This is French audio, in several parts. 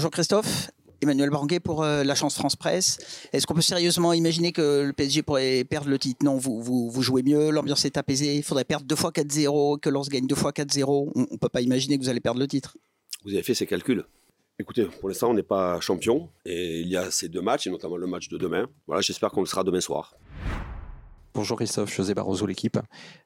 Bonjour Christophe. Emmanuel Branguet pour euh, la chance France Presse. Est-ce qu'on peut sérieusement imaginer que le PSG pourrait perdre le titre? Non, vous, vous, jouez mieux, l'ambiance est apaisée, il faudrait perdre deux fois 4-0, que Lens gagne deux fois 4-0. On ne peut pas imaginer que vous allez perdre le titre. Vous avez fait ces calculs Écoutez, pour l'instant, on n'est pas champion et il y a ces deux matchs, et notamment le match de demain. Voilà, j'espère qu'on le sera demain soir. Bonjour Christophe, José Barroso, l'équipe.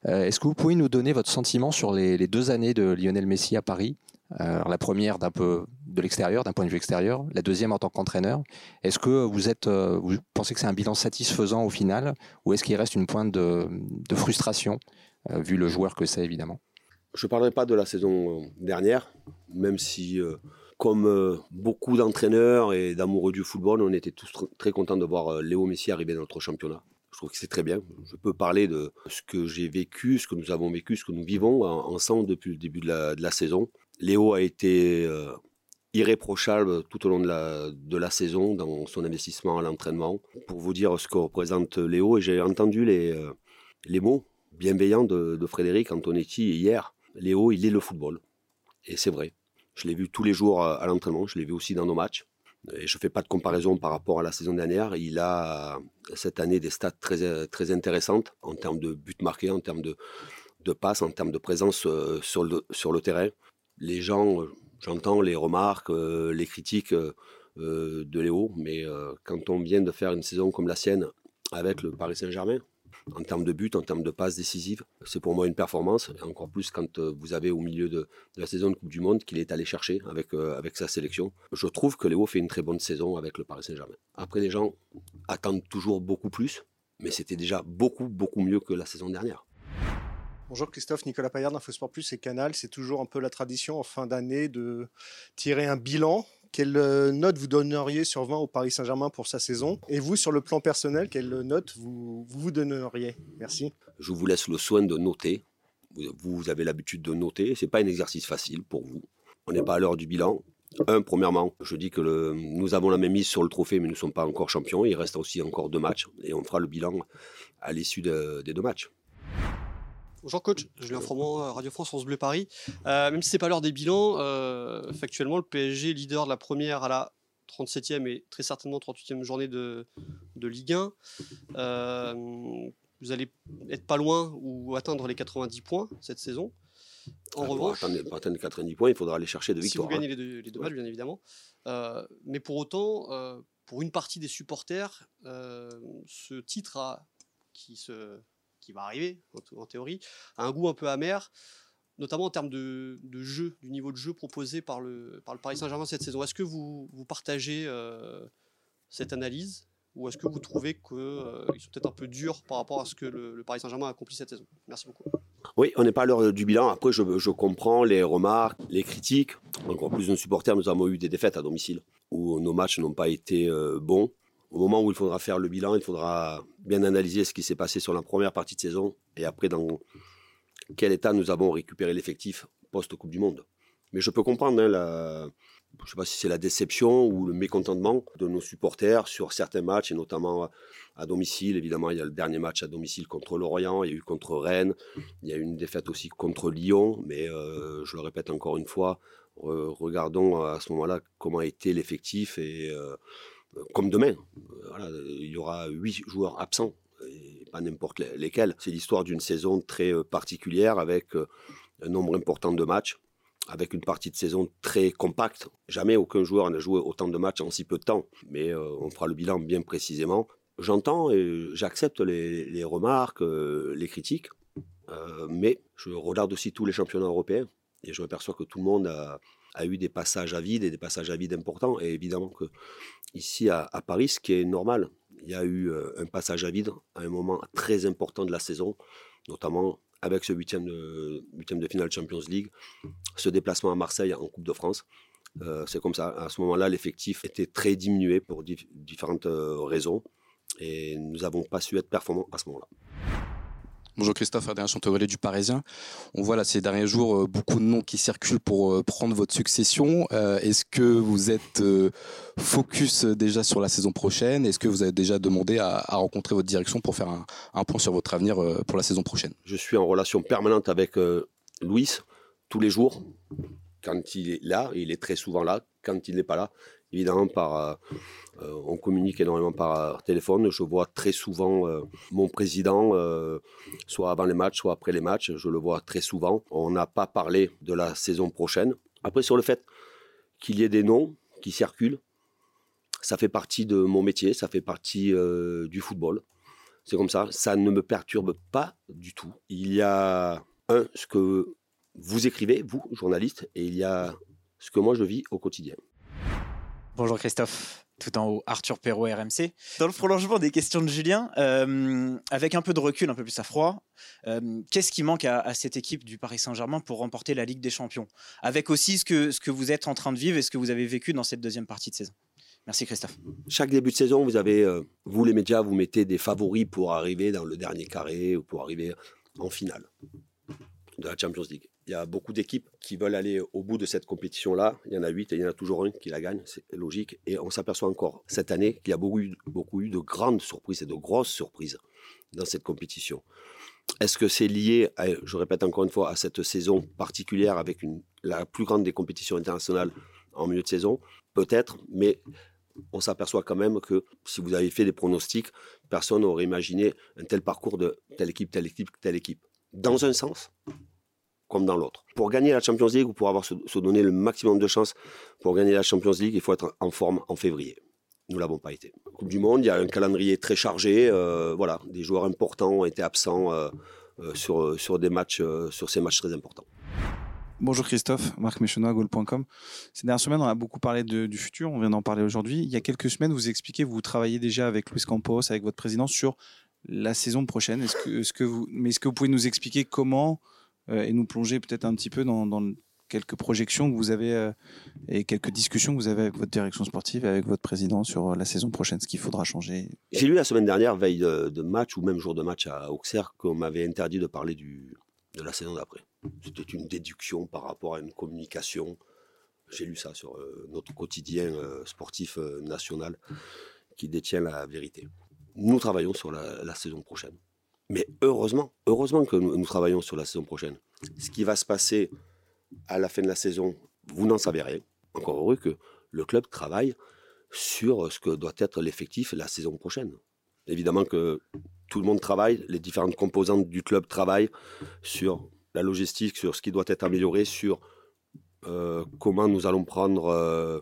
Euh, est-ce que vous pouvez nous donner votre sentiment sur les, les deux années de Lionel Messi à Paris? Euh, la première d'un peu de l'extérieur, d'un point de vue extérieur, la deuxième en tant qu'entraîneur. Est-ce que vous êtes, euh, vous pensez que c'est un bilan satisfaisant au final, ou est-ce qu'il reste une pointe de, frustration euh, vu le joueur que c'est évidemment? Je ne parlerai pas de la saison dernière, même si, comme beaucoup d'entraîneurs et d'amoureux du football, on était tous très contents de voir Léo Messi arriver dans notre championnat. Je trouve que c'est très bien. Je peux parler de ce que j'ai vécu, ce que nous avons vécu, ce que nous vivons ensemble depuis le début de la saison. Léo a été euh, irréprochable tout au long de la, de la saison dans son investissement à l'entraînement. Pour vous dire ce que représente Léo, et j'ai entendu les, euh, les mots bienveillants de, Frédéric Antonetti hier. Léo, il est le football. Et c'est vrai. Je l'ai vu tous les jours à, l'entraînement, je l'ai vu aussi dans nos matchs. Et je ne fais pas de comparaison par rapport à la saison dernière. Il a cette année des stats très, très intéressantes en termes de buts marqués, en termes de, de passes, en termes de présence euh, sur le, sur le terrain les gens, euh, j'entends les remarques, euh, les critiques euh, de Léo, mais quand on vient de faire une saison comme la sienne avec le Paris Saint-Germain, en termes de but, en termes de passes décisives, c'est pour moi une performance, et encore plus quand vous avez au milieu de, la saison de Coupe du Monde qu'il est allé chercher avec, avec sa sélection. Je trouve que Léo fait une très bonne saison avec le Paris Saint-Germain. Après, les gens attendent toujours beaucoup plus, mais c'était déjà beaucoup, beaucoup mieux que la saison dernière. Bonjour Christophe, Nicolas Payard d'InfoSport Plus et Canal. C'est toujours un peu la tradition en fin d'année de tirer un bilan. Quelle euh, note vous donneriez sur 20 au Paris Saint-Germain pour sa saison? Et vous, sur le plan personnel, quelle note vous vous, donneriez? Merci. Je vous laisse le soin de noter. Vous, avez l'habitude de noter. Ce n'est pas un exercice facile pour vous. On n'est pas à l'heure du bilan. Un, premièrement, je dis que nous avons la même mise sur le trophée, mais nous ne sommes pas encore champions. Il reste aussi encore deux matchs et on fera le bilan à l'issue des deux matchs. Bonjour coach, Julien Froment, euh, Radio France, France Bleu Paris. Euh, même si c'est pas l'heure des bilans, euh, factuellement, le PSG leader de la première à la 37e et très certainement 38e journée de, de Ligue 1. vous allez être pas loin ou atteindre les 90 points cette saison. En ah, revanche, pour atteindre, les 90 points, il faudra aller chercher de victoires. Si vous gagnez hein. les deux, matchs, bien évidemment. mais pour autant, pour une partie des supporters, ce titre a, qui se qui va arriver, en, théorie, a un goût un peu amer, notamment en termes de, jeu, du niveau de jeu proposé par le, par le Paris Saint-Germain cette saison. Est-ce que vous, vous partagez euh, cette analyse ou est-ce que vous trouvez qu'ils euh, sont peut-être un peu durs par rapport à ce que le, Paris Saint-Germain a accompli cette saison? Merci beaucoup. Oui, on n'est pas à l'heure du bilan. Après, je, je, comprends les remarques, les critiques. Encore plus de supporters, nous avons eu des défaites à domicile où nos matchs n'ont pas été euh, bons au moment où il faudra faire le bilan, il faudra bien analyser ce qui s'est passé sur la première partie de saison et après dans quel état nous avons récupéré l'effectif post-Coupe du Monde. Mais je peux comprendre, hein, je ne sais pas si c'est la déception ou le mécontentement de nos supporters sur certains matchs, et notamment à domicile. Évidemment, il y a le dernier match à domicile contre l'Orient, il y a eu contre Rennes, il y a eu une défaite aussi contre Lyon, mais euh, je le répète encore une fois, regardons à ce moment-là comment été l'effectif et euh, comme demain. il y aura huit joueurs absents, et pas n'importe lesquels. C'est l'histoire d'une saison très euh, particulière avec euh, un nombre important de matchs, avec une partie de saison très compacte. Jamais aucun joueur n'a joué autant de matchs en si peu de temps, mais euh, on fera le bilan bien précisément. J'entends et j'accepte les, remarques, les critiques, mais je regarde aussi tous les championnats européens et je m'aperçois que tout le monde a, a eu des passages à vide et des passages à vide importants. Et évidemment que ici à, Paris, ce qui est normal, il y a eu euh, un passage à vide à un moment très important de la saison, notamment avec ce huitième de, huitième de finale Champions League, ce déplacement à Marseille en Coupe de France. Euh, c'est comme ça. À ce moment-là, l'effectif était très diminué pour différentes euh, raisons et nous n'avons pas su être performants à ce moment-là. Bonjour Christophe, Adrien Chantevalet du Parisien. On voit là ces derniers jours euh, beaucoup de noms qui circulent pour euh, prendre votre succession. Euh, est-ce que vous êtes focus déjà sur la saison prochaine? Est-ce que vous avez déjà demandé à, rencontrer votre direction pour faire un, point sur votre avenir pour la saison prochaine? Je suis en relation permanente avec Louis tous les jours quand il est là, il est très souvent là. Quand il n'est pas là, évidemment, par, on communique énormément par téléphone. Je vois très souvent mon président, soit avant les matchs, soit après les matchs. Je le vois très souvent. On n'a pas parlé de la saison prochaine. Après, sur le fait qu'il y ait des noms qui circulent, ça fait partie de mon métier, ça fait partie du football. C'est comme ça, ça ne me perturbe pas du tout. Il y a un, ce que vous écrivez, vous, journaliste, et il y a ce que moi je vis au quotidien. Bonjour Christophe, tout en haut, Arthur Perrault, RMC. Dans le prolongement des questions de Julien, euh, avec un peu de recul, un peu plus à froid, euh, qu'est-ce qui manque à, cette équipe du Paris Saint-Germain pour remporter la Ligue des Champions? Avec aussi ce que, ce que vous êtes en train de vivre et ce que vous avez vécu dans cette deuxième partie de saison. Merci Christophe. Chaque début de saison, vous avez, euh, vous les médias, vous mettez des favoris pour arriver dans le dernier carré ou pour arriver en finale de la Champions League. Il y a beaucoup d'équipes qui veulent aller au bout de cette compétition-là. Il y en a huit et il y en a toujours une qui la gagne, c'est logique. Et on s'aperçoit encore cette année qu'il y a beaucoup beaucoup eu de grandes surprises et de grosses surprises dans cette compétition. Est-ce que c'est lié, je répète encore une fois, à cette saison particulière avec la plus grande des compétitions internationales en milieu de saison? Peut-être, mais on s'aperçoit quand même que si vous avez fait des pronostics, personne n'aurait imaginé un tel parcours de telle équipe, telle équipe, telle équipe. Dans un sens comme dans l'autre. Pour gagner la Champions League ou pour avoir se, donner le maximum de chances pour gagner la Champions League, il faut être en forme en février. Nous l'avons pas été. Coupe du Monde, il y a un calendrier très chargé. Euh, voilà, des joueurs importants ont été absents euh, euh, sur, sur des matchs, sur ces matchs très importants. Bonjour Christophe, Marc Méchenois, Goal.com. Ces dernières semaines, on a beaucoup parlé du futur, on vient d'en parler aujourd'hui. Il y a quelques semaines, vous expliquez, vous travaillez déjà avec Luis Campos, avec votre président, sur la saison prochaine. Est-ce que, est que vous, mais est-ce que vous pouvez nous expliquer comment et nous plonger peut-être un petit peu dans, quelques projections que vous avez euh, et quelques discussions que vous avez avec votre direction sportive et avec votre président sur la saison prochaine, ce qu'il faudra changer. J'ai lu la semaine dernière, veille de, match ou même jour de match à Auxerre, qu'on m'avait interdit de parler de la saison d'après. C'était une déduction par rapport à une communication. J'ai lu ça sur euh, notre quotidien euh, sportif euh, national qui détient la vérité. Nous travaillons sur la, saison prochaine. Mais heureusement, heureusement que nous, travaillons sur la saison prochaine. Ce qui va se passer à la fin de la saison, vous n'en savez rien. Encore heureux que le club travaille sur ce que doit être l'effectif la saison prochaine. Évidemment que tout le monde travaille, les différentes composantes du club travaillent sur la logistique, sur ce qui doit être amélioré, sur euh, comment nous allons prendre euh,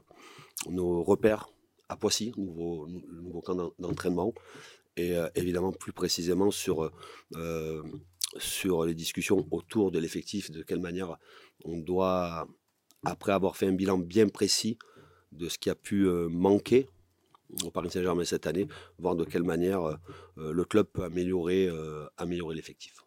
nos repères à Poissy, nouveau, nouveau camp d'entraînement, et euh, évidemment plus précisément sur, sur les discussions autour de l'effectif, de quelle manière on doit, après avoir fait un bilan bien précis de ce qui a pu manquer au Paris Saint-Germain cette année, voir de quelle manière le club peut améliorer, améliorer l'effectif.